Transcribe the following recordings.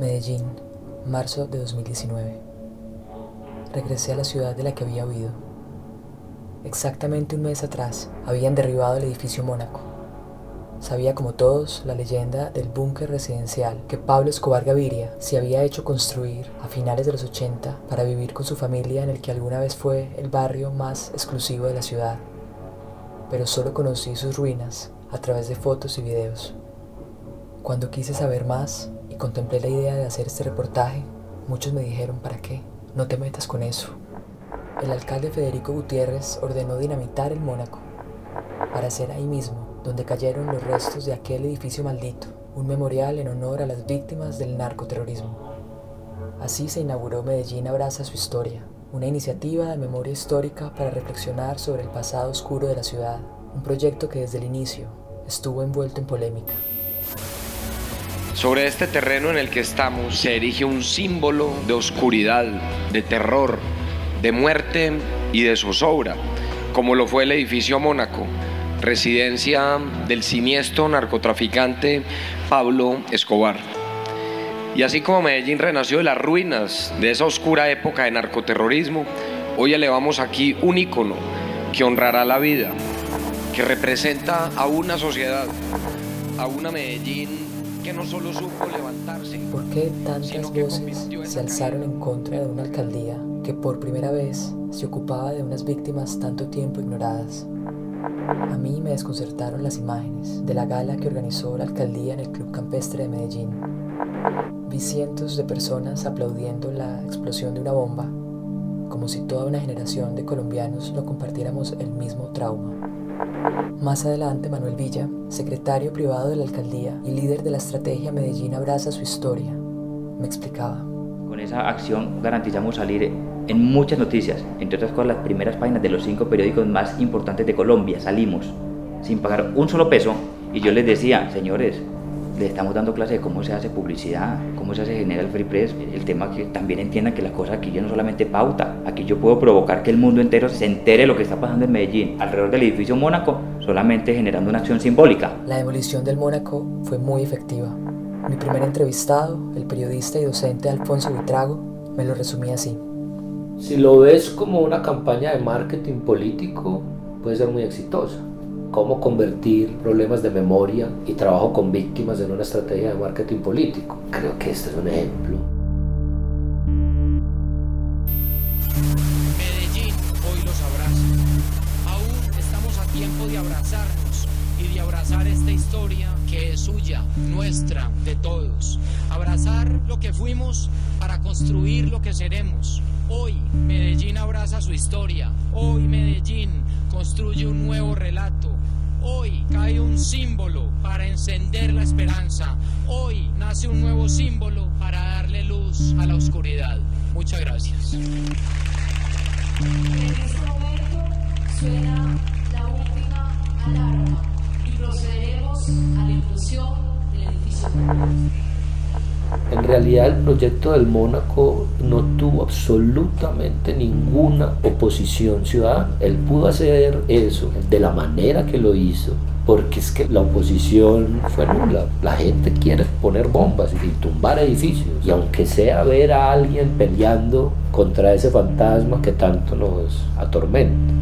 Medellín, marzo de 2019. Regresé a la ciudad de la que había huido. Exactamente un mes atrás habían derribado el edificio Mónaco. Sabía como todos la leyenda del búnker residencial que Pablo Escobar Gaviria se había hecho construir a finales de los 80 para vivir con su familia en el que alguna vez fue el barrio más exclusivo de la ciudad. Pero solo conocí sus ruinas a través de fotos y videos. Cuando quise saber más contemplé la idea de hacer este reportaje, muchos me dijeron, ¿para qué? No te metas con eso. El alcalde Federico Gutiérrez ordenó dinamitar el Mónaco para hacer ahí mismo donde cayeron los restos de aquel edificio maldito, un memorial en honor a las víctimas del narcoterrorismo. Así se inauguró Medellín Abraza su historia, una iniciativa de memoria histórica para reflexionar sobre el pasado oscuro de la ciudad, un proyecto que desde el inicio estuvo envuelto en polémica. Sobre este terreno en el que estamos se erige un símbolo de oscuridad, de terror, de muerte y de zozobra, como lo fue el edificio Mónaco, residencia del siniestro narcotraficante Pablo Escobar. Y así como Medellín renació de las ruinas de esa oscura época de narcoterrorismo, hoy elevamos aquí un ícono que honrará la vida, que representa a una sociedad, a una Medellín que no solo supo levantarse. ¿Por qué tantas voces se alzaron en contra de una alcaldía que por primera vez se ocupaba de unas víctimas tanto tiempo ignoradas? A mí me desconcertaron las imágenes de la gala que organizó la alcaldía en el Club Campestre de Medellín. Vi cientos de personas aplaudiendo la explosión de una bomba, como si toda una generación de colombianos no compartiéramos el mismo trauma. Más adelante, Manuel Villa, secretario privado de la alcaldía y líder de la estrategia Medellín Abraza su historia, me explicaba. Con esa acción garantizamos salir en muchas noticias, entre otras cosas las primeras páginas de los cinco periódicos más importantes de Colombia. Salimos sin pagar un solo peso y yo les decía, señores, le estamos dando clase de cómo se hace publicidad, cómo se genera el free press, el tema que también entiendan que la cosa aquí yo no solamente pauta, aquí yo puedo provocar que el mundo entero se entere de lo que está pasando en Medellín, alrededor del edificio Mónaco, solamente generando una acción simbólica. La demolición del Mónaco fue muy efectiva. Mi primer entrevistado, el periodista y docente Alfonso Vitrago, me lo resumía así. Si lo ves como una campaña de marketing político, puede ser muy exitosa. Cómo convertir problemas de memoria y trabajo con víctimas en una estrategia de marketing político. Creo que este es un ejemplo. Medellín hoy los abraza. Aún estamos a tiempo de abrazarnos y de abrazar esta historia que es suya, nuestra, de todos. Abrazar lo que fuimos para construir lo que seremos. Hoy Medellín abraza su historia. Hoy Medellín construye un nuevo relato. Hoy cae un símbolo para encender la esperanza. Hoy nace un nuevo símbolo para darle luz a la oscuridad. Muchas gracias. En este momento suena la última alarma y procederemos a la inclusión del edificio. En realidad el proyecto del Mónaco no tuvo absolutamente ninguna oposición ciudadana. Él pudo hacer eso de la manera que lo hizo, porque es que la oposición fue nula. La gente quiere poner bombas y tumbar edificios. Y aunque sea ver a alguien peleando contra ese fantasma que tanto nos atormenta.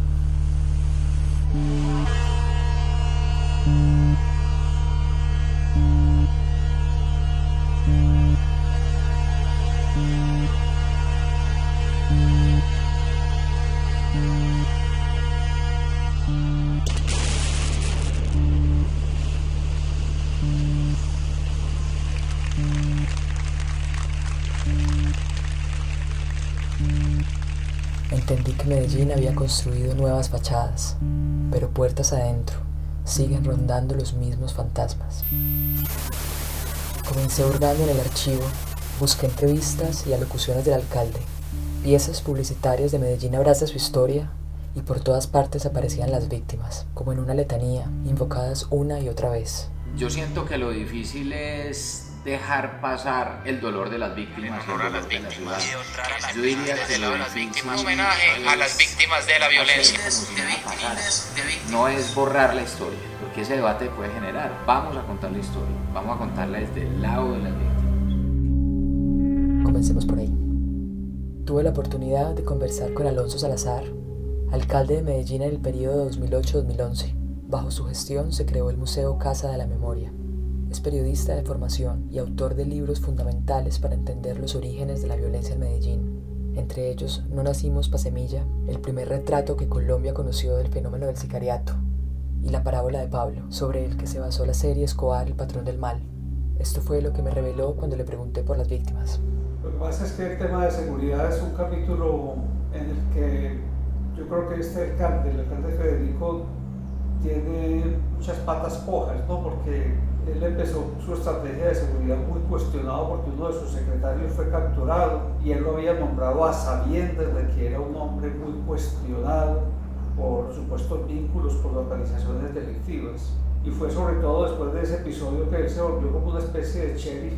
Medellín había construido nuevas fachadas, pero puertas adentro siguen rondando los mismos fantasmas. Comencé hurgando en el archivo, busqué entrevistas y alocuciones del alcalde, piezas publicitarias de Medellín abraza su historia y por todas partes aparecían las víctimas, como en una letanía, invocadas una y otra vez. Yo siento que lo difícil es dejar pasar el dolor de las víctimas. En honor a las víctimas. Yo diría que víctimas. Homenaje a las víctimas de la violencia. No es borrar la historia, porque ese debate puede generar. Vamos a contar la historia, vamos a contarla desde el lado de las víctimas. Comencemos por ahí. Tuve la oportunidad de conversar con Alonso Salazar, alcalde de Medellín en el periodo 2008-2011. Bajo su gestión se creó el Museo Casa de la Memoria. Es periodista de formación y autor de libros fundamentales para entender los orígenes de la violencia en Medellín. Entre ellos, No nacimos pa' semilla, el primer retrato que Colombia conoció del fenómeno del sicariato, y La parábola de Pablo, sobre el que se basó la serie Escobar, el patrón del mal. Esto fue lo que me reveló cuando le pregunté por las víctimas. Lo que pasa es que el tema de seguridad es un capítulo en el que yo creo que este alcalde, el alcalde Federico, tiene muchas patas cojas, ¿no? Porque él empezó su estrategia de seguridad muy cuestionado porque uno de sus secretarios fue capturado y él lo había nombrado a sabiendas de que era un hombre muy cuestionado por supuestos vínculos con organizaciones delictivas. Y fue sobre todo después de ese episodio que él se volvió como una especie de sheriff,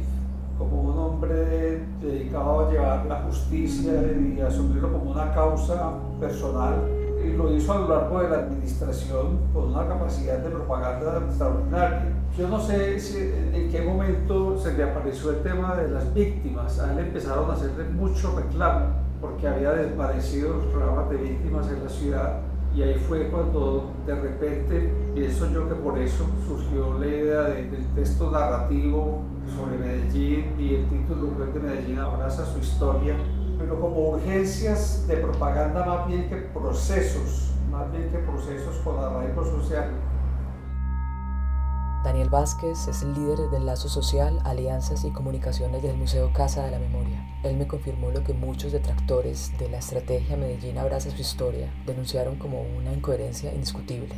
como un hombre dedicado a llevar la justicia y asumirlo como una causa personal lo hizo a lo largo de la administración con una capacidad de propaganda extraordinaria. Yo no sé si, en qué momento se le apareció el tema de las víctimas. A él empezaron a hacerle mucho reclamo porque había desvanecido los programas de víctimas en la ciudad y ahí fue cuando de repente, pienso yo que por eso surgió la idea del texto narrativo sobre Medellín y el título de Medellín abraza su historia pero como urgencias de propaganda más bien que procesos, más bien que procesos con arraigo social. Daniel Vázquez es el líder del Lazo Social, Alianzas y Comunicaciones del Museo Casa de la Memoria. Él me confirmó lo que muchos detractores de la estrategia Medellín Abraza su historia denunciaron como una incoherencia indiscutible.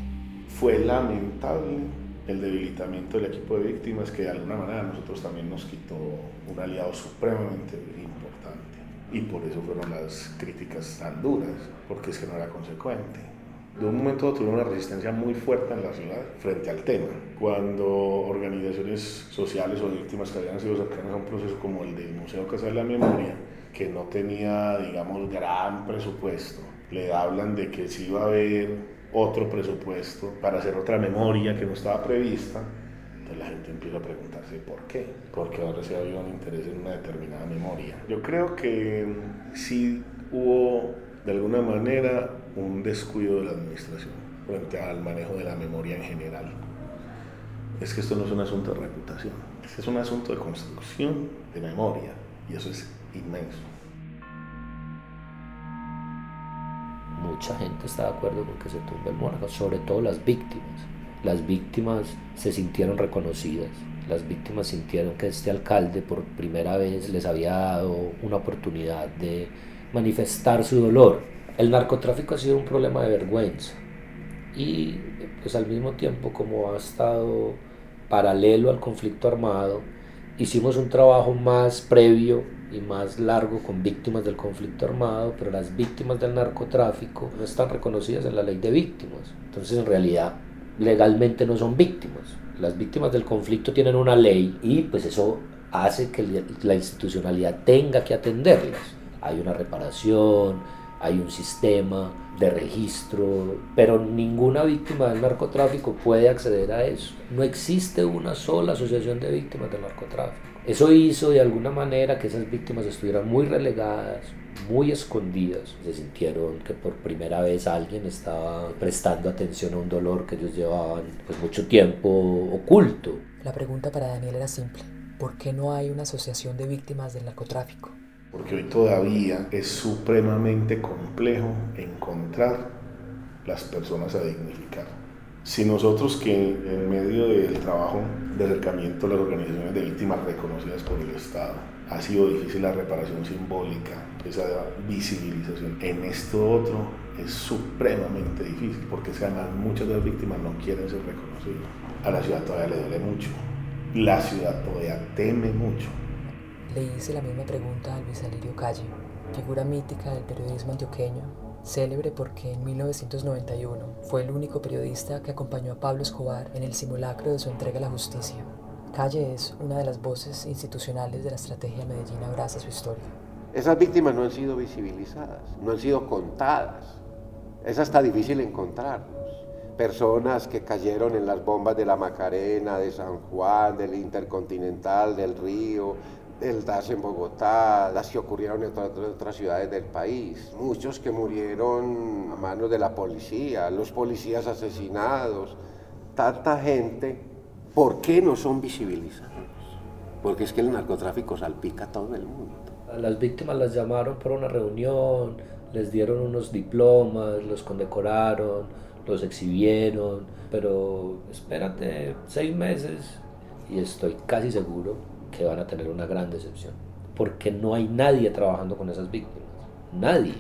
Fue lamentable el debilitamiento del equipo de víctimas que de alguna manera a nosotros también nos quitó un aliado supremamente y por eso fueron las críticas tan duras, porque es que no era consecuente. De un momento a otro una resistencia muy fuerte en la ciudad frente al tema. Cuando organizaciones sociales o víctimas que habían sido cercanas a un proceso como el del Museo Casa de la Memoria, que no tenía, digamos, gran presupuesto, le hablan de que sí iba a haber otro presupuesto para hacer otra memoria que no estaba prevista, la gente empieza a preguntarse por qué, porque ahora se había un interés en una determinada memoria. Yo creo que sí hubo de alguna manera un descuido de la administración frente al manejo de la memoria en general. Es que esto no es un asunto de reputación, este es un asunto de construcción de memoria y eso es inmenso. Mucha gente está de acuerdo con que se tumbe el Mónaco, sobre todo las víctimas las víctimas se sintieron reconocidas, las víctimas sintieron que este alcalde por primera vez les había dado una oportunidad de manifestar su dolor. El narcotráfico ha sido un problema de vergüenza y pues al mismo tiempo como ha estado paralelo al conflicto armado, hicimos un trabajo más previo y más largo con víctimas del conflicto armado, pero las víctimas del narcotráfico no están reconocidas en la ley de víctimas. Entonces en realidad legalmente no son víctimas. Las víctimas del conflicto tienen una ley y pues eso hace que la institucionalidad tenga que atenderlas. Hay una reparación, hay un sistema de registro, pero ninguna víctima del narcotráfico puede acceder a eso. No existe una sola asociación de víctimas del narcotráfico. Eso hizo de alguna manera que esas víctimas estuvieran muy relegadas, muy escondidas. Se sintieron que por primera vez alguien estaba prestando atención a un dolor que ellos llevaban pues, mucho tiempo oculto. La pregunta para Daniel era simple. ¿Por qué no hay una asociación de víctimas del narcotráfico? Porque hoy todavía es supremamente complejo encontrar las personas a dignificar. Si nosotros que en medio del trabajo de acercamiento a las organizaciones de víctimas reconocidas por el Estado, ha sido difícil la reparación simbólica, esa visibilización. En esto otro es supremamente difícil porque es que además muchas de las víctimas no quieren ser reconocidas. A la ciudad todavía le duele mucho. La ciudad todavía teme mucho. Le hice la misma pregunta a Luis Alirio Calle, figura mítica del periodismo antioqueño, célebre porque en 1991 fue el único periodista que acompañó a Pablo Escobar en el simulacro de su entrega a la justicia. Calle es una de las voces institucionales de la estrategia Medellín Abraza su historia. Esas víctimas no han sido visibilizadas, no han sido contadas. Es hasta difícil encontrarlos. Personas que cayeron en las bombas de la Macarena, de San Juan, del Intercontinental, del Río, el DAS en Bogotá, las que ocurrieron en otras, ciudades del país, muchos que murieron a manos de la policía, los policías asesinados, tanta gente, ¿por qué no son visibilizados? Porque es que el narcotráfico salpica a todo el mundo. Las víctimas las llamaron para una reunión, les dieron unos diplomas, los condecoraron, los exhibieron, pero espérate seis meses y estoy casi seguro que van a tener una gran decepción, porque no hay nadie trabajando con esas víctimas, nadie.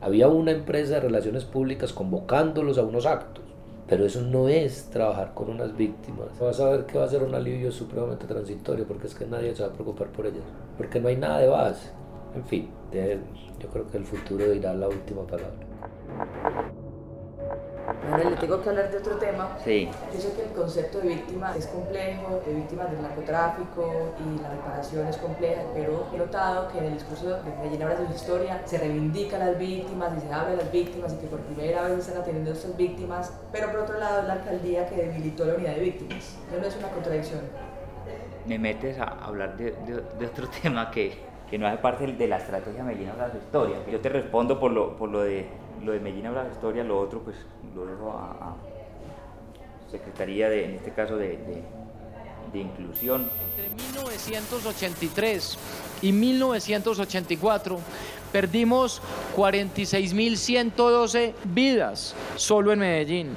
Había una empresa de relaciones públicas convocándolos a unos actos, pero eso no es trabajar con unas víctimas. Vas a ver que va a ser un alivio supremamente transitorio, porque es que nadie se va a preocupar por ellas, porque no hay nada de base. En fin, yo creo que el futuro dirá la última palabra. Bueno, le tengo que hablar de otro tema. Sí. Yo sé que el concepto de víctima es complejo, de víctimas del narcotráfico y la reparación es compleja, pero he notado que en el discurso de Medellín Ahora de su historia se reivindica a las víctimas y se habla de las víctimas y que por primera vez están atendiendo a estas víctimas, pero por otro lado es la alcaldía que debilitó la unidad de víctimas. ¿No es una contradicción? Me metes a hablar de, de, otro tema que, que, no hace parte de la estrategia Medellín Ahora de su historia. Yo te respondo por lo, por lo de lo de Medellín habla de historia, lo otro pues lo dejo a, Secretaría de, en este caso de, de, Inclusión. Entre 1983 y 1984 perdimos 46.112 vidas solo en Medellín.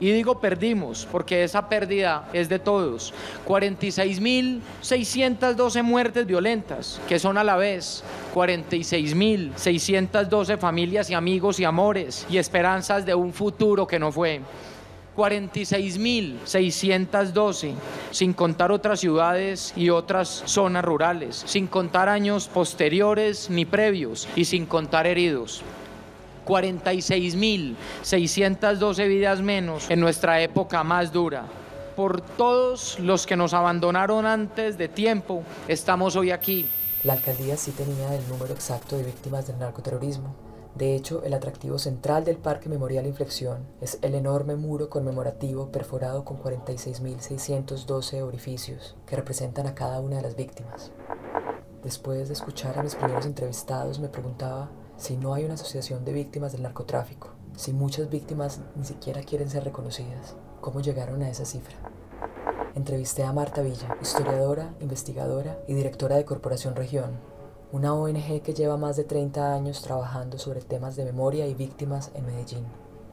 Y digo perdimos porque esa pérdida es de todos. 46.612 muertes violentas, que son a la vez 46.612 familias y amigos y amores y esperanzas de un futuro que no fue. 46.612, sin contar otras ciudades y otras zonas rurales, sin contar años posteriores ni previos y sin contar heridos. 46.612 vidas menos en nuestra época más dura. Por todos los que nos abandonaron antes de tiempo, estamos hoy aquí. La alcaldía sí tenía el número exacto de víctimas del narcoterrorismo. De hecho, el atractivo central del Parque Memorial Inflexión es el enorme muro conmemorativo perforado con 46.612 orificios que representan a cada una de las víctimas. Después de escuchar a mis primeros entrevistados, me preguntaba si no hay una asociación de víctimas del narcotráfico, si muchas víctimas ni siquiera quieren ser reconocidas, ¿cómo llegaron a esa cifra? Entrevisté a Marta Villa, historiadora, investigadora y directora de Corporación Región, una ONG que lleva más de 30 años trabajando sobre temas de memoria y víctimas en Medellín.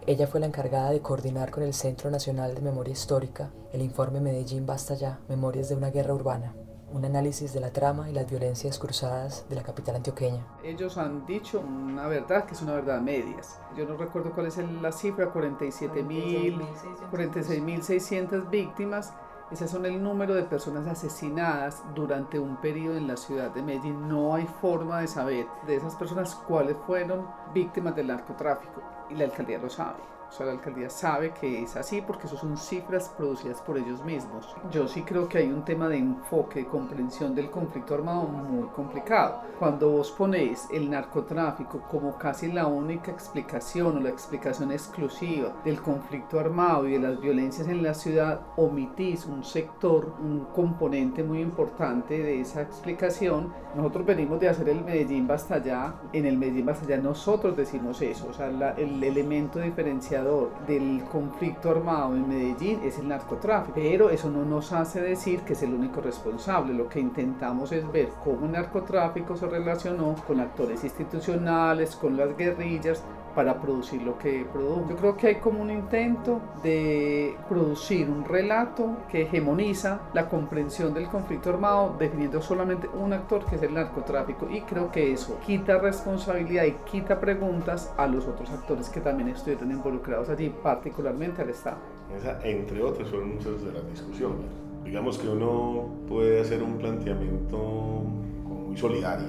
Ella fue la encargada de coordinar con el Centro Nacional de Memoria Histórica el informe Medellín Basta Ya, Memorias de una Guerra Urbana, un análisis de la trama y las violencias cruzadas de la capital antioqueña. Ellos han dicho una verdad que es una verdad medias. Yo no recuerdo cuál es la cifra, 46.600 víctimas. Ese son el número de personas asesinadas durante un periodo en la ciudad de Medellín. No hay forma de saber de esas personas cuáles fueron víctimas del narcotráfico y la alcaldía lo sabe. O sea, la alcaldía sabe que es así porque eso son cifras producidas por ellos mismos. Yo sí creo que hay un tema de enfoque, de comprensión del conflicto armado muy complicado. Cuando vos ponéis el narcotráfico como casi la única explicación o la explicación exclusiva del conflicto armado y de las violencias en la ciudad, omitís un sector, un componente muy importante de esa explicación. Nosotros venimos de hacer el Medellín Basta Allá. En el Medellín Basta Allá nosotros decimos eso. O sea, el elemento diferencial del conflicto armado en Medellín es el narcotráfico, pero eso no nos hace decir que es el único responsable. Lo que intentamos es ver cómo el narcotráfico se relacionó con actores institucionales, con las guerrillas, para producir lo que produjo. Yo creo que hay como un intento de producir un relato que hegemoniza la comprensión del conflicto armado definiendo solamente un actor que es el narcotráfico y creo que eso quita responsabilidad y quita preguntas a los otros actores que también estuvieron involucrados allí, particularmente al Estado. Esa, entre otras, fueron muchas de las discusiones. Digamos que uno puede hacer un planteamiento muy solidario,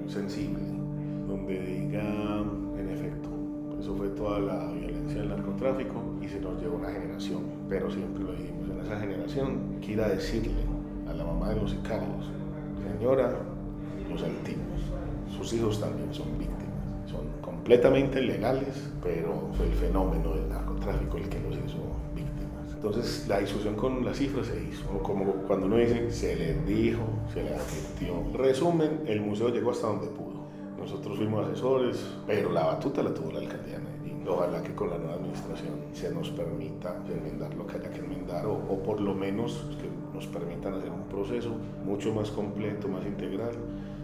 muy sensible, donde diga eso fue toda la violencia del narcotráfico y se nos llevó una generación. Pero siempre lo dijimos, en esa generación, que ir a decirle a la mamá de los sicarios, señora, los sentimos, sus hijos también son víctimas, son completamente legales, pero fue el fenómeno del narcotráfico el que los hizo víctimas. Entonces la discusión con las cifras se hizo, como cuando uno dice, se le dijo, se le advirtió. Resumen, el museo llegó hasta donde pudo. Nosotros fuimos asesores, pero la batuta la tuvo la alcaldía de Medellín. Ojalá que con la nueva administración se nos permita enmendar lo que haya que enmendar o, o por lo menos que nos permitan hacer un proceso mucho más completo, más integral.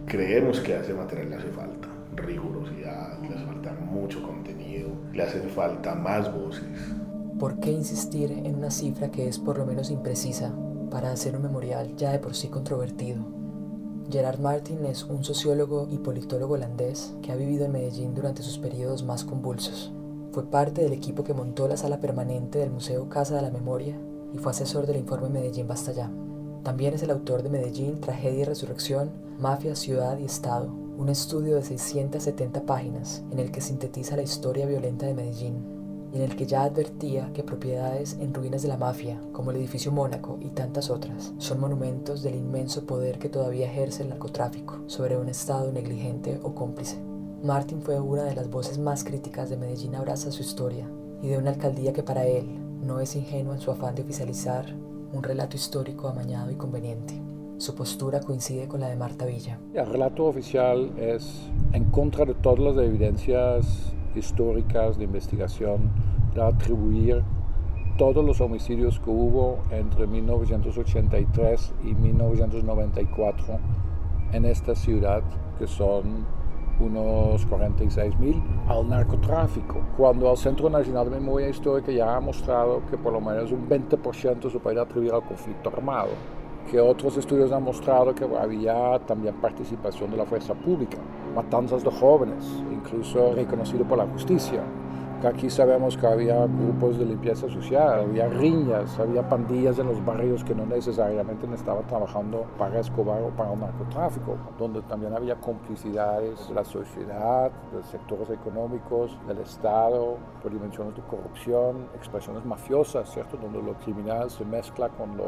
Creemos que a ese material le hace falta rigurosidad, le hace falta mucho contenido, le hace falta más voces. ¿Por qué insistir en una cifra que es por lo menos imprecisa para hacer un memorial ya de por sí controvertido? Gerard Martin es un sociólogo y politólogo holandés que ha vivido en Medellín durante sus periodos más convulsos. Fue parte del equipo que montó la sala permanente del Museo Casa de la Memoria y fue asesor del informe Medellín Basta Ya. También es el autor de Medellín, Tragedia y Resurrección, Mafia, Ciudad y Estado, un estudio de 670 páginas en el que sintetiza la historia violenta de Medellín y en el que ya advertía que propiedades en ruinas de la mafia, como el edificio Mónaco y tantas otras, son monumentos del inmenso poder que todavía ejerce el narcotráfico sobre un Estado negligente o cómplice. Martin fue una de las voces más críticas de Medellín Abraza su historia y de una alcaldía que para él no es ingenua en su afán de oficializar un relato histórico amañado y conveniente. Su postura coincide con la de Marta Villa. El relato oficial es en contra de todas las evidencias históricas de investigación de atribuir todos los homicidios que hubo entre 1983 y 1994 en esta ciudad, que son unos 46 mil, al narcotráfico. Cuando el Centro Nacional de Memoria Histórica ya ha mostrado que por lo menos un 20% se puede atribuir al conflicto armado que otros estudios han mostrado que había también participación de la fuerza pública, matanzas de jóvenes, incluso reconocido por la justicia aquí sabemos que había grupos de limpieza social, había riñas, había pandillas en los barrios que no necesariamente estaban trabajando para Escobar o para el narcotráfico, donde también había complicidades de la sociedad, de sectores económicos, del Estado, por dimensiones de corrupción, expresiones mafiosas, ¿cierto? Donde lo criminal se mezcla con lo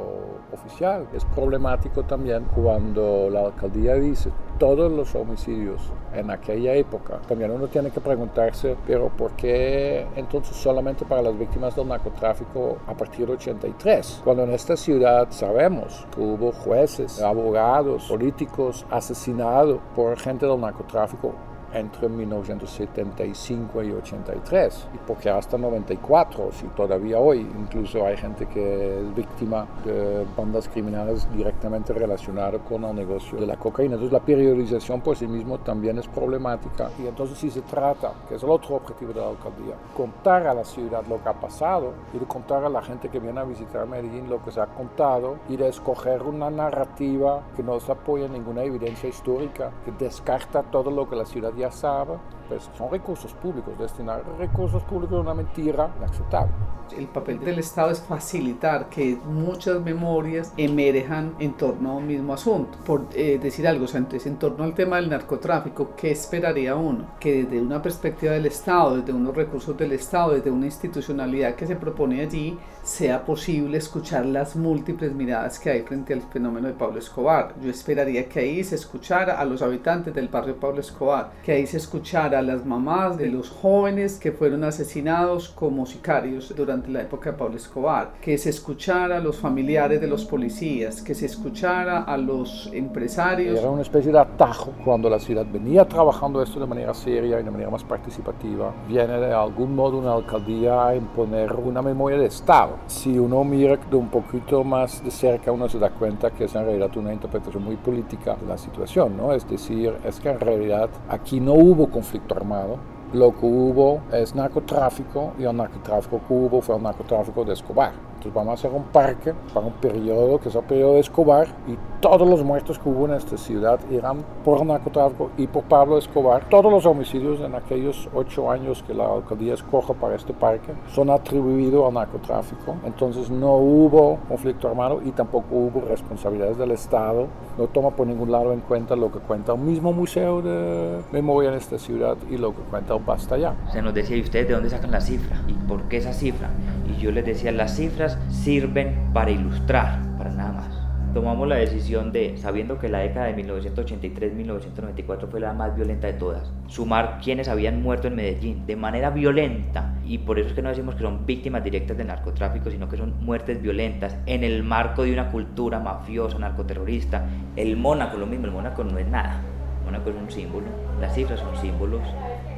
oficial. Es problemático también cuando la alcaldía dice todos los homicidios en aquella época. También uno tiene que preguntarse, pero ¿por qué entonces solamente para las víctimas del narcotráfico a partir de 83? Cuando en esta ciudad sabemos que hubo jueces, abogados, políticos asesinados por gente del narcotráfico entre 1975 y 83 y porque hasta 94 si todavía hoy incluso hay gente que es víctima de bandas criminales directamente relacionadas con el negocio de la cocaína. Entonces la periodización por sí mismo también es problemática. Y entonces si se trata que es el otro objetivo de la alcaldía contar a la ciudad lo que ha pasado y de contar a la gente que viene a visitar Medellín lo que se ha contado y de escoger una narrativa que no se apoya en ninguna evidencia histórica que descarta todo lo que la ciudad ya sabe, pues son recursos públicos. Destinar recursos públicos es una mentira inaceptable. El papel del Estado es facilitar que muchas memorias emerjan en torno a un mismo asunto. Por eh, decir algo, o sea, entonces, en torno al tema del narcotráfico, ¿qué esperaría uno? Que desde una perspectiva del Estado, desde unos recursos del Estado, desde una institucionalidad que se propone allí, sea posible escuchar las múltiples miradas que hay frente al fenómeno de Pablo Escobar. Yo esperaría que ahí se escuchara a los habitantes del barrio Pablo Escobar, que ahí se escuchara a las mamás de los jóvenes que fueron asesinados como sicarios durante la época de Pablo Escobar, que se escuchara a los familiares de los policías, que se escuchara a los empresarios. Era una especie de atajo cuando la ciudad venía trabajando esto de manera seria y de manera más participativa. Viene de algún modo una alcaldía a imponer una memoria de Estado. Si uno mira de un poquito más de cerca, uno se da cuenta que es en realidad una interpretación muy política de la situación, ¿no? Es decir, es que en realidad aquí no hubo armado, lo que hubo es narcotráfico y el narcotráfico que hubo fue el narcotráfico de Escobar. Entonces vamos a hacer un parque para un periodo que es el periodo de Escobar y todos los muertos que hubo en esta ciudad eran por narcotráfico y por Pablo Escobar. Todos los homicidios en aquellos ocho años que la alcaldía escoge para este parque son atribuidos al narcotráfico. Entonces no hubo conflicto armado y tampoco hubo responsabilidades del Estado. No toma por ningún lado en cuenta lo que cuenta el mismo Museo de Memoria en esta ciudad y lo que cuenta el Basta Ya. Se nos decía, ¿y ustedes de dónde sacan la cifra? ¿Y por qué esa cifra? Y yo les decía, las cifras sirven para ilustrar, para nada más. Tomamos la decisión de, sabiendo que la década de 1983-1994 fue la más violenta de todas, sumar quienes habían muerto en Medellín de manera violenta, y por eso es que no decimos que son víctimas directas del narcotráfico, sino que son muertes violentas en el marco de una cultura mafiosa, narcoterrorista. El Mónaco, lo mismo, el Mónaco no es nada, el Mónaco es un símbolo, las cifras son símbolos,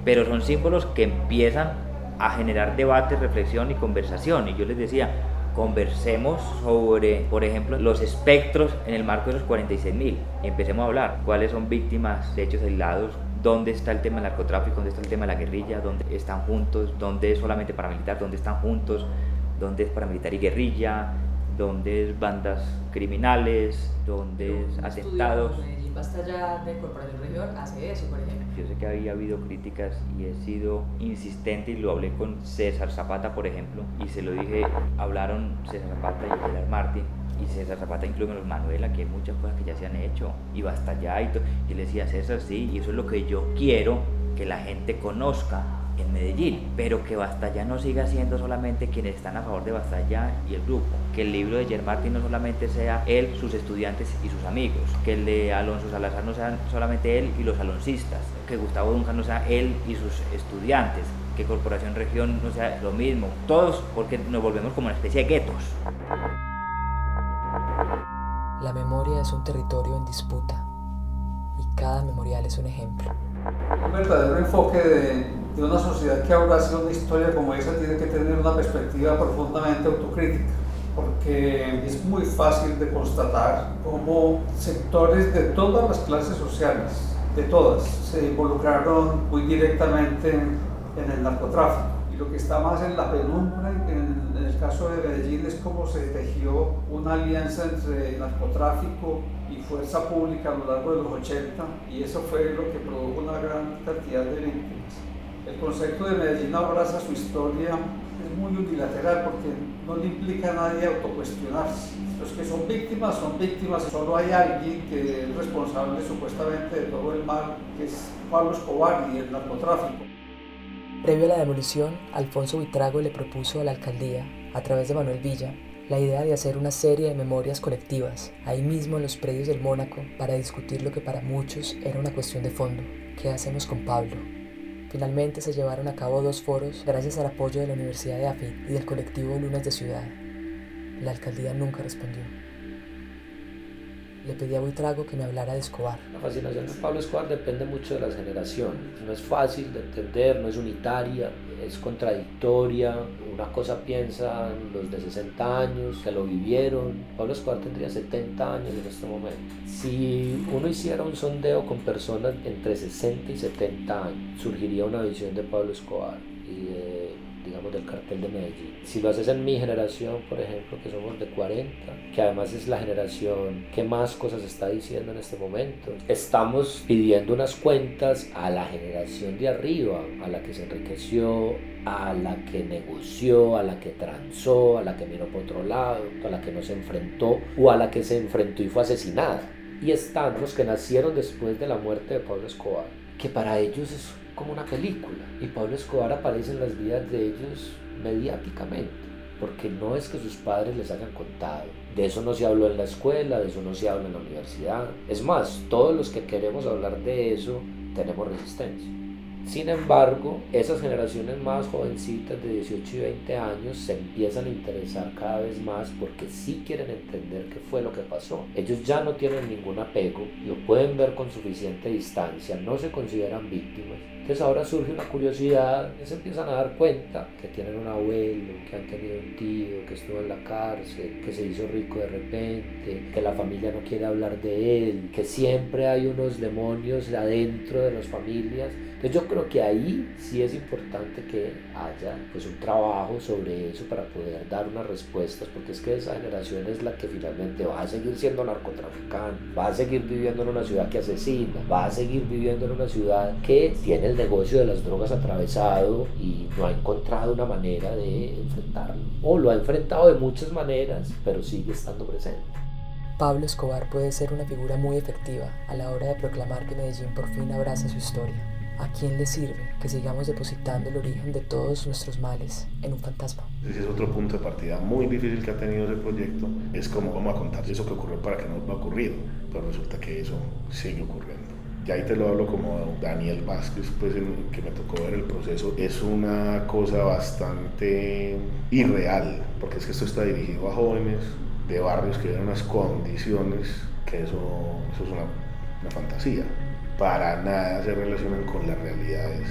pero son símbolos que empiezan a generar debate, reflexión y conversación, y yo les decía, conversemos sobre, por ejemplo, los espectros en el marco de los 46.000 y empecemos a hablar. Cuáles son víctimas de hechos aislados, dónde está el tema del narcotráfico, dónde está el tema de la guerrilla, dónde están juntos, dónde es solamente paramilitar, dónde están juntos, dónde es paramilitar y guerrilla, dónde es bandas criminales, dónde es atentados. Basta ya de Corporación Región hace eso, por ejemplo. Yo sé que había habido críticas y he sido insistente y lo hablé con César Zapata, por ejemplo, y se lo dije, hablaron César Zapata y Pilar Martín, y César Zapata incluye los Manuela, que hay muchas cosas que ya se han hecho, y basta ya, y, y le decía, César, sí, y eso es lo que yo quiero que la gente conozca, en Medellín, pero que Bastalla no siga siendo solamente quienes están a favor de Bastalla y el grupo, que el libro de Martin no solamente sea él, sus estudiantes y sus amigos, que el de Alonso Salazar no sean solamente él y los aloncistas, que Gustavo Duncan no sea él y sus estudiantes, que Corporación Región no sea lo mismo, todos porque nos volvemos como una especie de guetos. La memoria es un territorio en disputa y cada memorial es un ejemplo. Un verdadero enfoque de, una sociedad que abraza una historia como esa tiene que tener una perspectiva profundamente autocrítica, porque es muy fácil de constatar cómo sectores de todas las clases sociales, de todas, se involucraron muy directamente en, el narcotráfico. Y lo que está más en la penumbra, caso de Medellín, es cómo se tejió una alianza entre narcotráfico y fuerza pública a lo largo de los 80, y eso fue lo que produjo una gran cantidad de víctimas. El concepto de Medellín abraza su historia es muy unilateral porque no le implica a nadie autocuestionarse. Los que son víctimas son víctimas, solo hay alguien que es responsable supuestamente de todo el mal, que es Pablo Escobar y el narcotráfico. Previo a la demolición, Alfonso Buitrago le propuso a la alcaldía, a través de Manuel Villa, la idea de hacer una serie de memorias colectivas, ahí mismo en los predios del Mónaco, para discutir lo que para muchos era una cuestión de fondo. ¿Qué hacemos con Pablo? Finalmente se llevaron a cabo dos foros gracias al apoyo de la Universidad de AFIT y del colectivo Lunas de Ciudad. La alcaldía nunca respondió. Le pedí a Buitrago que me hablara de Escobar. La fascinación de Pablo Escobar depende mucho de las generaciones. No es fácil de entender, no es unitaria, es contradictoria. Una cosa piensa los de 60 años que lo vivieron. Pablo Escobar tendría 70 años en este momento. Si uno hiciera un sondeo con personas entre 60 y 70 años, surgiría una visión de Pablo Escobar y de digamos, del cartel de Medellín. Si lo haces en mi generación, por ejemplo, que somos de 40, que además es la generación que más cosas está diciendo en este momento, estamos pidiendo unas cuentas a la generación de arriba, a la que se enriqueció, a la que negoció, a la que transó, a la que miró por otro lado, a la que no se enfrentó o a la que se enfrentó y fue asesinada. Y están los que nacieron después de la muerte de Pablo Escobar, que para ellos es como una película. Y Pablo Escobar aparece en las vidas de ellos mediáticamente, porque no es que sus padres les hayan contado. De eso no se habló en la escuela, de eso no se habla en la universidad. Es más, todos los que queremos hablar de eso tenemos resistencia. Sin embargo, esas generaciones más jovencitas de 18 y 20 años se empiezan a interesar cada vez más porque sí quieren entender qué fue lo que pasó. Ellos ya no tienen ningún apego, lo pueden ver con suficiente distancia, no se consideran víctimas. Entonces ahora surge una curiosidad, se empiezan a dar cuenta que tienen un abuelo, que han tenido un tío, que estuvo en la cárcel, que se hizo rico de repente, que la familia no quiere hablar de él, que siempre hay unos demonios adentro de las familias. Entonces yo creo que ahí sí es importante que haya pues un trabajo sobre eso para poder dar unas respuestas, porque es que esa generación es la que finalmente va a seguir siendo narcotraficante, va a seguir viviendo en una ciudad que asesina, va a seguir viviendo en una ciudad que tiene el negocio de las drogas atravesado y no ha encontrado una manera de enfrentarlo. O lo ha enfrentado de muchas maneras, pero sigue estando presente. Pablo Escobar puede ser una figura muy efectiva a la hora de proclamar que Medellín por fin abraza su historia. ¿A quién le sirve que sigamos depositando el origen de todos nuestros males en un fantasma? Ese es otro punto de partida muy difícil que ha tenido ese proyecto. Es como vamos a contar eso que ocurrió para que no ha ocurrido. Pero resulta que eso sigue ocurriendo. Ya ahí te lo hablo como Daniel Vázquez, pues que me tocó ver el proceso. Es una cosa bastante irreal, porque es que esto está dirigido a jóvenes de barrios que viven unas condiciones que eso, eso es una, una fantasía para nada se relacionan con las realidades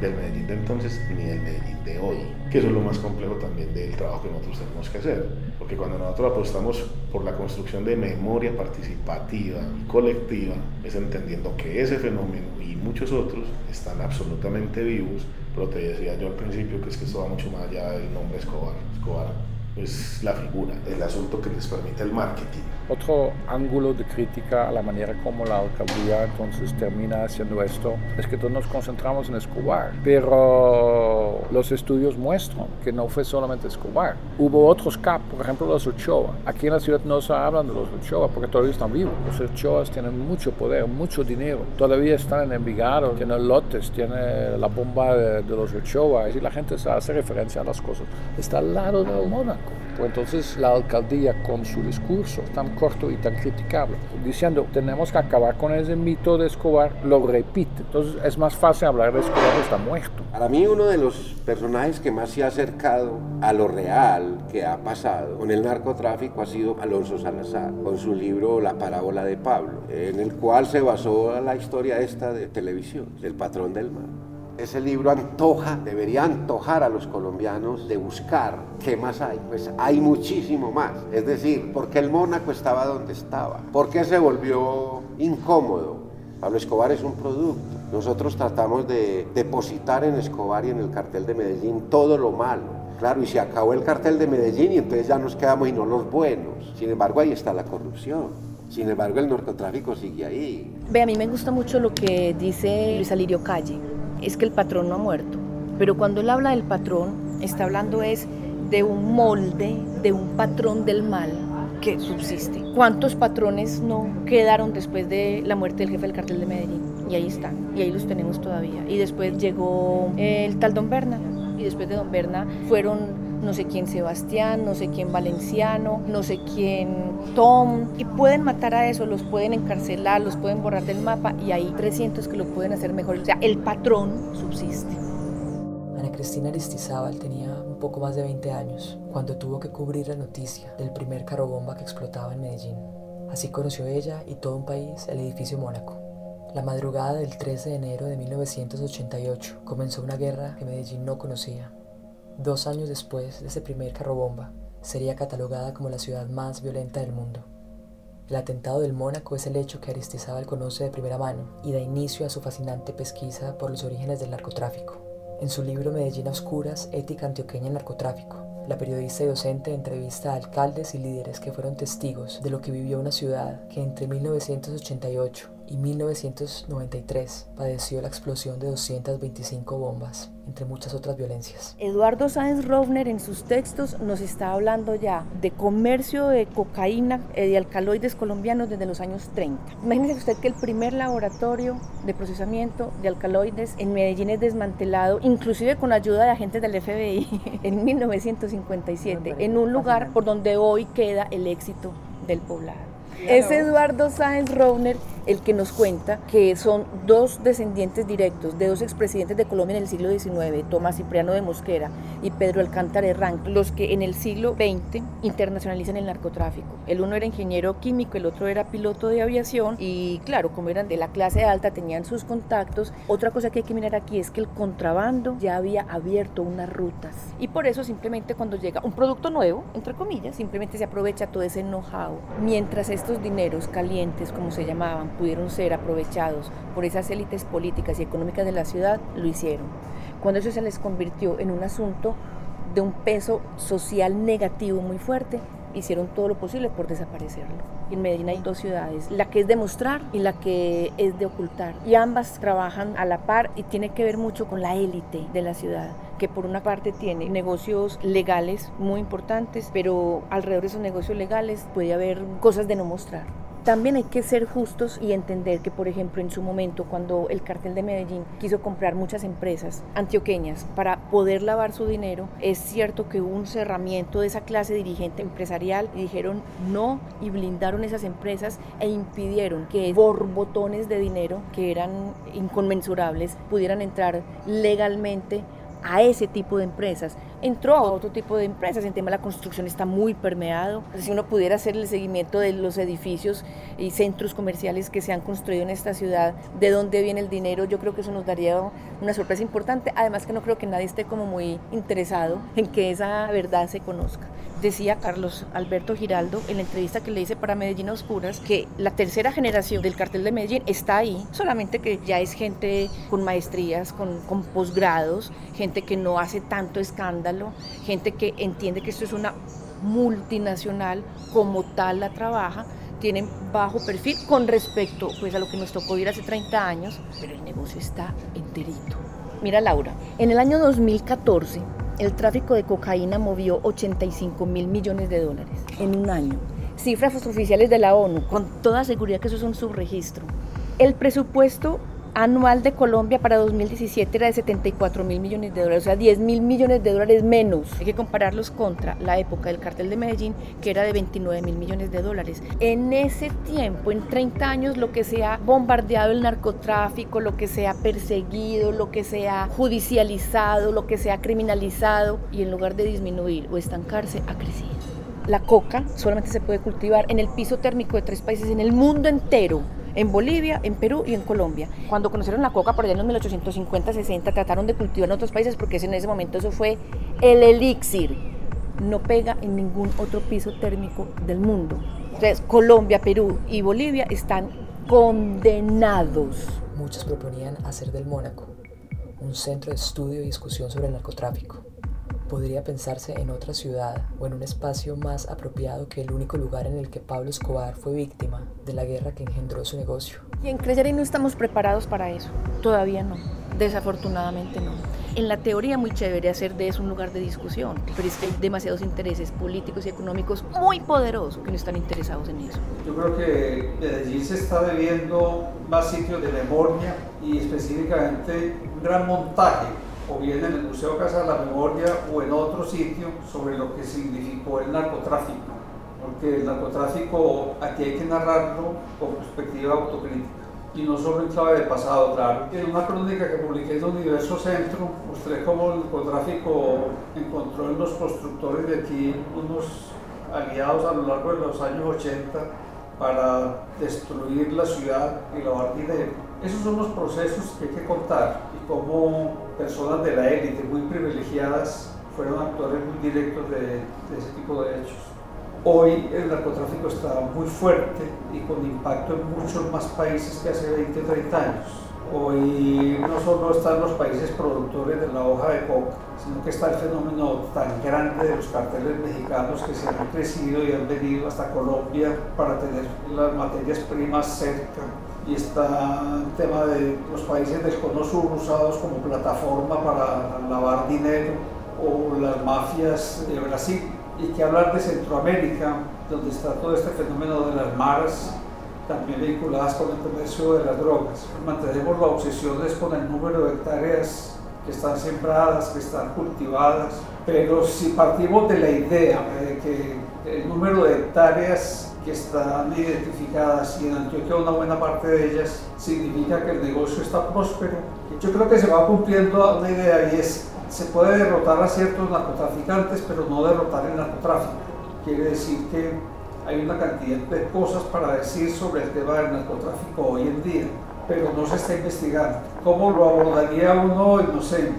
del Medellín de entonces ni del Medellín de hoy, que eso es lo más complejo también del trabajo que nosotros tenemos que hacer, porque cuando nosotros apostamos por la construcción de memoria participativa y colectiva, es entendiendo que ese fenómeno y muchos otros están absolutamente vivos, pero te decía yo al principio que es que esto va mucho más allá del nombre Escobar. Escobar es la figura, el asunto que les permite el marketing otro ángulo de crítica a la manera como la alcaldía entonces termina haciendo esto es que todos nos concentramos en Escobar, pero los estudios muestran que no fue solamente Escobar. Hubo otros capos, por ejemplo los Ochoa. Aquí en la ciudad no se hablan de los Ochoa porque todavía están vivos. Los Ochoa tienen mucho poder, mucho dinero. Todavía están en Envigado, tienen lotes, tienen la bomba de, los Ochoa y la gente se hace referencia a las cosas. Está al lado del Mónaco. Pues entonces la alcaldía con su discurso tan corto y tan criticable, diciendo tenemos que acabar con ese mito de Escobar, lo repite. Entonces es más fácil hablar de Escobar está muerto. Para mí uno de los personajes que más se ha acercado a lo real que ha pasado con el narcotráfico ha sido Alonso Salazar, con su libro La parábola de Pablo, en el cual se basó la historia esta de televisión, del patrón del mal ese libro antoja, debería antojar a los colombianos de buscar qué más hay. Pues hay muchísimo más. Es decir, ¿por qué el Mónaco estaba donde estaba? ¿Por qué se volvió incómodo? Pablo Escobar es un producto. Nosotros tratamos de depositar en Escobar y en el cartel de Medellín todo lo malo. Claro, y se acabó el cartel de Medellín y entonces ya nos quedamos y no los buenos. Sin embargo, ahí está la corrupción. Sin embargo, el narcotráfico sigue ahí. Ve, a mí me gusta mucho lo que dice Luis Alirio Calle es que el patrón no ha muerto. Pero cuando él habla del patrón, está hablando es de un molde, de un patrón del mal que subsiste. ¿Cuántos patrones no quedaron después de la muerte del jefe del cartel de Medellín? Y ahí están, y ahí los tenemos todavía. Y después llegó el tal Don Berna, y después de Don Berna fueron no sé quién Sebastián, no sé quién Valenciano, no sé quién Tom, y pueden matar a eso, los pueden encarcelar, los pueden borrar del mapa y hay 300 que lo pueden hacer mejor. O sea, el patrón subsiste. Ana Cristina Aristizábal tenía un poco más de 20 años cuando tuvo que cubrir la noticia del primer carrobomba que explotaba en Medellín. Así conoció ella y todo un país el edificio Mónaco. La madrugada del 13 de enero de 1988 comenzó una guerra que Medellín no conocía. Dos años después de ese primer carrobomba, sería catalogada como la ciudad más violenta del mundo. El atentado del Mónaco es el hecho que Aristizábal conoce de primera mano y da inicio a su fascinante pesquisa por los orígenes del narcotráfico. En su libro Medellín a Oscuras, Ética Antioqueña en Narcotráfico, la periodista y docente entrevista a alcaldes y líderes que fueron testigos de lo que vivió una ciudad que entre 1988 y 1993 padeció la explosión de 225 bombas, entre muchas otras violencias. Eduardo Sáenz Rovner en sus textos nos está hablando ya de comercio de cocaína y eh, de alcaloides colombianos desde los años 30. Imagínese usted que el primer laboratorio de procesamiento de alcaloides en Medellín es desmantelado, inclusive con ayuda de agentes del FBI, en 1957, en un lugar por donde hoy queda el éxito del poblado. Es Eduardo Sáenz Rovner el que nos cuenta que son dos descendientes directos de dos expresidentes de Colombia en el siglo XIX, Tomás Cipriano de Mosquera y Pedro Alcántara Herrán, los que en el siglo XX internacionalizan el narcotráfico. El uno era ingeniero químico, el otro era piloto de aviación y claro, como eran de la clase alta, tenían sus contactos. Otra cosa que hay que mirar aquí es que el contrabando ya había abierto unas rutas y por eso simplemente cuando llega un producto nuevo, entre comillas, simplemente se aprovecha todo ese know-how. Mientras estos dineros calientes, como se llamaban, pudieron ser aprovechados por esas élites políticas y económicas de la ciudad, lo hicieron. Cuando eso se les convirtió en un asunto de un peso social negativo muy fuerte, hicieron todo lo posible por desaparecerlo. En Medellín hay dos ciudades, la que es de mostrar y la que es de ocultar. Y ambas trabajan a la par y tiene que ver mucho con la élite de la ciudad que por una parte tiene negocios legales muy importantes, pero alrededor de esos negocios legales puede haber cosas de no mostrar. También hay que ser justos y entender que, por ejemplo, en su momento, cuando el cartel de Medellín quiso comprar muchas empresas antioqueñas para poder lavar su dinero, es cierto que hubo un cerramiento de esa clase dirigente empresarial y dijeron no y blindaron esas empresas e impidieron que borbotones de dinero que eran inconmensurables pudieran entrar legalmente a ese tipo de empresas. Entró a otro tipo de empresas, el tema de la construcción está muy permeado. Si uno pudiera hacer el seguimiento de los edificios y centros comerciales que se han construido en esta ciudad, de dónde viene el dinero, yo creo que eso nos daría una sorpresa importante. Además que no creo que nadie esté como muy interesado en que esa verdad se conozca decía Carlos Alberto Giraldo en la entrevista que le hice para Medellín a Oscuras que la tercera generación del cartel de Medellín está ahí, solamente que ya es gente con maestrías, con, con posgrados, gente que no hace tanto escándalo, gente que entiende que esto es una multinacional como tal la trabaja, tienen bajo perfil con respecto pues, a lo que nos tocó ir hace 30 años, pero el negocio está enterito. Mira Laura, en el año 2014 el tráfico de cocaína movió 85 mil millones de dólares en un año. Cifras oficiales de la ONU, con toda seguridad que eso es un subregistro. El presupuesto anual de Colombia para 2017 era de 74 mil millones de dólares, o sea, 10 mil millones de dólares menos. Hay que compararlos contra la época del cartel de Medellín, que era de 29 mil millones de dólares. En ese tiempo, en 30 años, lo que se ha bombardeado el narcotráfico, lo que se ha perseguido, lo que se ha judicializado, lo que se ha criminalizado, y en lugar de disminuir o estancarse, ha crecido. La coca solamente se puede cultivar en el piso térmico de tres países en el mundo entero en Bolivia, en Perú y en Colombia. Cuando conocieron la coca por allá en los 1850-60, trataron de cultivar en otros países porque en ese momento eso fue el elixir. No pega en ningún otro piso térmico del mundo. Entonces, Colombia, Perú y Bolivia están condenados. Muchos proponían hacer del Mónaco un centro de estudio y discusión sobre el narcotráfico podría pensarse en otra ciudad o en un espacio más apropiado que el único lugar en el que Pablo Escobar fue víctima de la guerra que engendró su negocio. Y en Creyere no estamos preparados para eso, todavía no, desafortunadamente no. En la teoría muy chévere hacer de eso un lugar de discusión, pero es que hay demasiados intereses políticos y económicos muy poderosos que no están interesados en eso. Yo creo que Medellín se está debiendo más sitios de memoria y específicamente un gran montaje o bien en el Museo Casa de la Memoria o en otro sitio sobre lo que significó el narcotráfico, porque el narcotráfico aquí hay que narrarlo con perspectiva autocrítica y no solo en clave de pasado, claro. En una crónica que publiqué en Universo Centro, mostré cómo el narcotráfico encontró en los constructores de aquí unos aliados a lo largo de los años 80 para destruir la ciudad y lavar dinero. Esos son los procesos que hay que contar y cómo personas de la élite muy privilegiadas fueron actores muy directos de, ese tipo de hechos. Hoy el narcotráfico está muy fuerte y con impacto en muchos más países que hace 20 o 30 años. Hoy no solo están los países productores de la hoja de coca, sino que está el fenómeno tan grande de los carteles mexicanos que se han crecido y han venido hasta Colombia para tener las materias primas cerca y está el tema de los países del cono sur usados como plataforma para lavar dinero o las mafias de Brasil y que hablar de Centroamérica donde está todo este fenómeno de las maras también vinculadas con el comercio de las drogas. Mantenemos la obsesión con el número de hectáreas que están sembradas, que están cultivadas, pero si partimos de la idea de que el número de hectáreas que están identificadas y en Antioquia una buena parte de ellas significa que el negocio está próspero. Yo creo que se va cumpliendo una idea y es, se puede derrotar a ciertos narcotraficantes, pero no derrotar el narcotráfico. Quiere decir que hay una cantidad de cosas para decir sobre el tema del narcotráfico hoy en día, pero no se está investigando. ¿Cómo lo abordaría uno? No sé,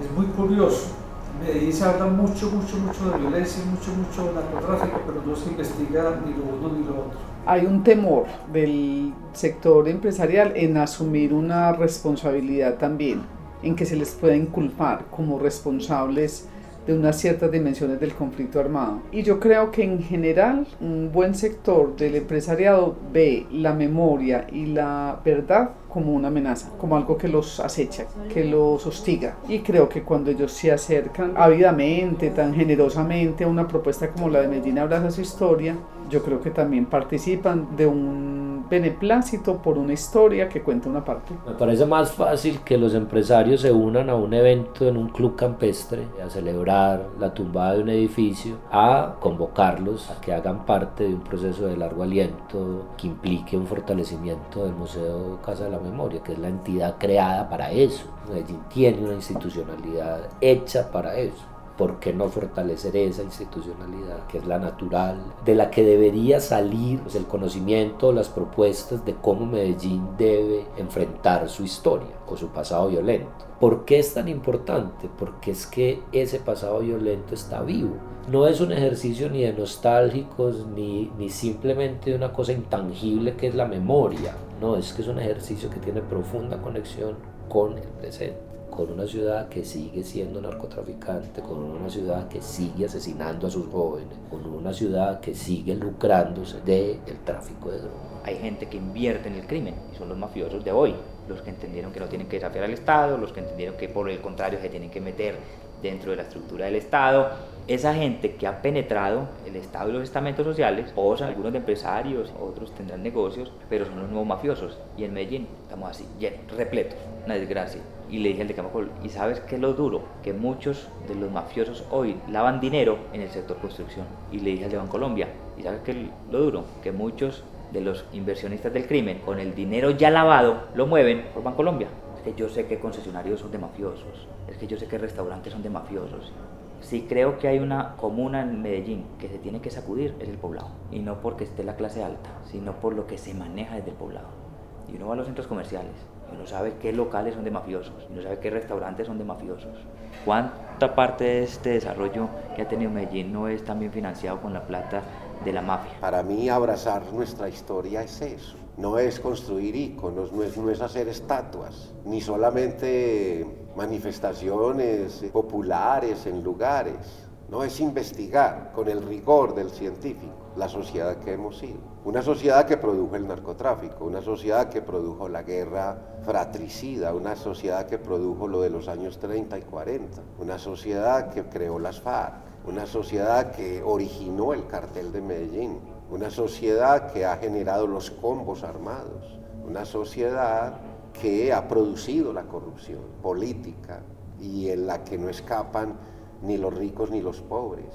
es muy curioso Medellín se habla mucho, mucho, mucho de violencia, mucho, mucho de narcotráfico, pero no se investiga ni lo uno ni lo otro. Hay un temor del sector empresarial en asumir una responsabilidad también, en que se les pueda inculpar como responsables de unas ciertas dimensiones del conflicto armado. Y yo creo que en general un buen sector del empresariado ve la memoria y la verdad como una amenaza, como algo que los acecha, que los hostiga. Y creo que cuando ellos se acercan ávidamente, tan generosamente a una propuesta como la de Medellín Abraza su historia, yo creo que también participan de un beneplácito por una historia que cuenta una parte. Me parece más fácil que los empresarios se unan a un evento en un club campestre a celebrar la tumbada de un edificio, a convocarlos a que hagan parte de un proceso de largo aliento que implique un fortalecimiento del Museo Casa de la Memoria, que es la entidad creada para eso. Medellín tiene una institucionalidad hecha para eso. ¿Por qué no fortalecer esa institucionalidad que es la natural, de la que debería salir pues, el conocimiento, las propuestas de cómo Medellín debe enfrentar su historia o su pasado violento? ¿Por qué es tan importante? Porque es que ese pasado violento está vivo. No es un ejercicio ni de nostálgicos ni, ni simplemente de una cosa intangible que es la memoria. No, es que es un ejercicio que tiene profunda conexión con el presente con una ciudad que sigue siendo narcotraficante, con una ciudad que sigue asesinando a sus jóvenes, con una ciudad que sigue lucrándose del tráfico de drogas. Hay gente que invierte en el crimen y son los mafiosos de hoy, los que entendieron que no tienen que desafiar al Estado, los que entendieron que por el contrario se tienen que meter dentro de la estructura del Estado. Esa gente que ha penetrado el Estado y los estamentos sociales, o algunos de empresarios, otros tendrán negocios, pero son los nuevos mafiosos. Y en Medellín estamos así, llenos, repletos, una desgracia. Y le dije al de Camacol, ¿y sabes qué es lo duro? Que muchos de los mafiosos hoy lavan dinero en el sector construcción. Y le dije al de Bancolombia, ¿y sabes qué es lo duro? Que muchos de los inversionistas del crimen, con el dinero ya lavado, lo mueven por Bancolombia. Es que yo sé que concesionarios son de mafiosos, es que yo sé que restaurantes son de mafiosos. Si creo que hay una comuna en Medellín que se tiene que sacudir, es el poblado. Y no porque esté la clase alta, sino por lo que se maneja desde el poblado. Y uno va a los centros comerciales no sabe qué locales son de mafiosos, no sabe qué restaurantes son de mafiosos. ¿Cuánta parte de este desarrollo que ha tenido Medellín no es también financiado con la plata de la mafia? Para mí abrazar nuestra historia es eso. No es construir íconos, no es, no es hacer estatuas, ni solamente manifestaciones populares en lugares. No es investigar con el rigor del científico la sociedad que hemos sido. Una sociedad que produjo el narcotráfico, una sociedad que produjo la guerra fratricida, una sociedad que produjo lo de los años 30 y 40, una sociedad que creó las FARC, una sociedad que originó el cartel de Medellín, una sociedad que ha generado los combos armados, una sociedad que ha producido la corrupción política y en la que no escapan ni los ricos ni los pobres,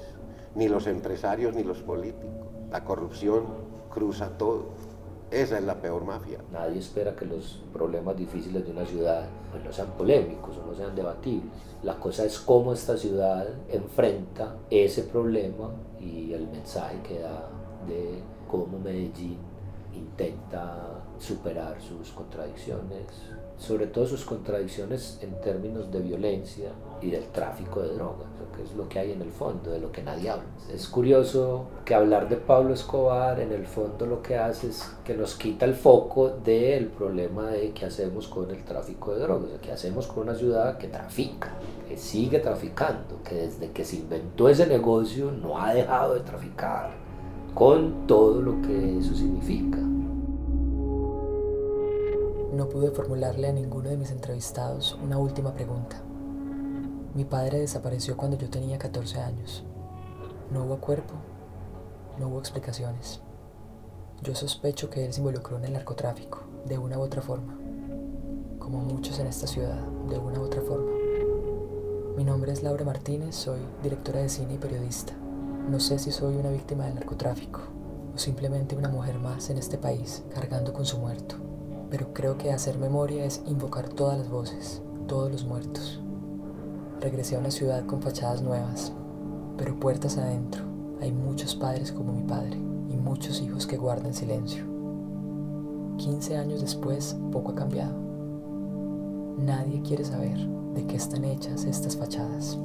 ni los empresarios ni los políticos. La corrupción cruza todo. Esa es la peor mafia. Nadie espera que los problemas difíciles de una ciudad pues, no sean polémicos o no sean debatibles. La cosa es cómo esta ciudad enfrenta ese problema y el mensaje que da de cómo Medellín intenta superar sus contradicciones, sobre todo sus contradicciones en términos de violencia y del tráfico de drogas, que es lo que hay en el fondo, de lo que nadie habla. Es curioso que hablar de Pablo Escobar en el fondo lo que hace es que nos quita el foco del problema de qué hacemos con el tráfico de drogas, qué hacemos con una ciudad que trafica, que sigue traficando, que desde que se inventó ese negocio no ha dejado de traficar, con todo lo que eso significa. No pude formularle a ninguno de mis entrevistados una última pregunta. Mi padre desapareció cuando yo tenía 14 años. No hubo cuerpo, no hubo explicaciones. Yo sospecho que él se involucró en el narcotráfico, de una u otra forma. Como muchos en esta ciudad, de una u otra forma. Mi nombre es Laura Martínez, soy directora de cine y periodista. No sé si soy una víctima del narcotráfico o simplemente una mujer más en este país cargando con su muerto pero creo que hacer memoria es invocar todas las voces, todos los muertos. Regresé a una ciudad con fachadas nuevas, pero puertas adentro hay muchos padres como mi padre y muchos hijos que guardan silencio. 15 años después, poco ha cambiado. Nadie quiere saber de qué están hechas estas fachadas.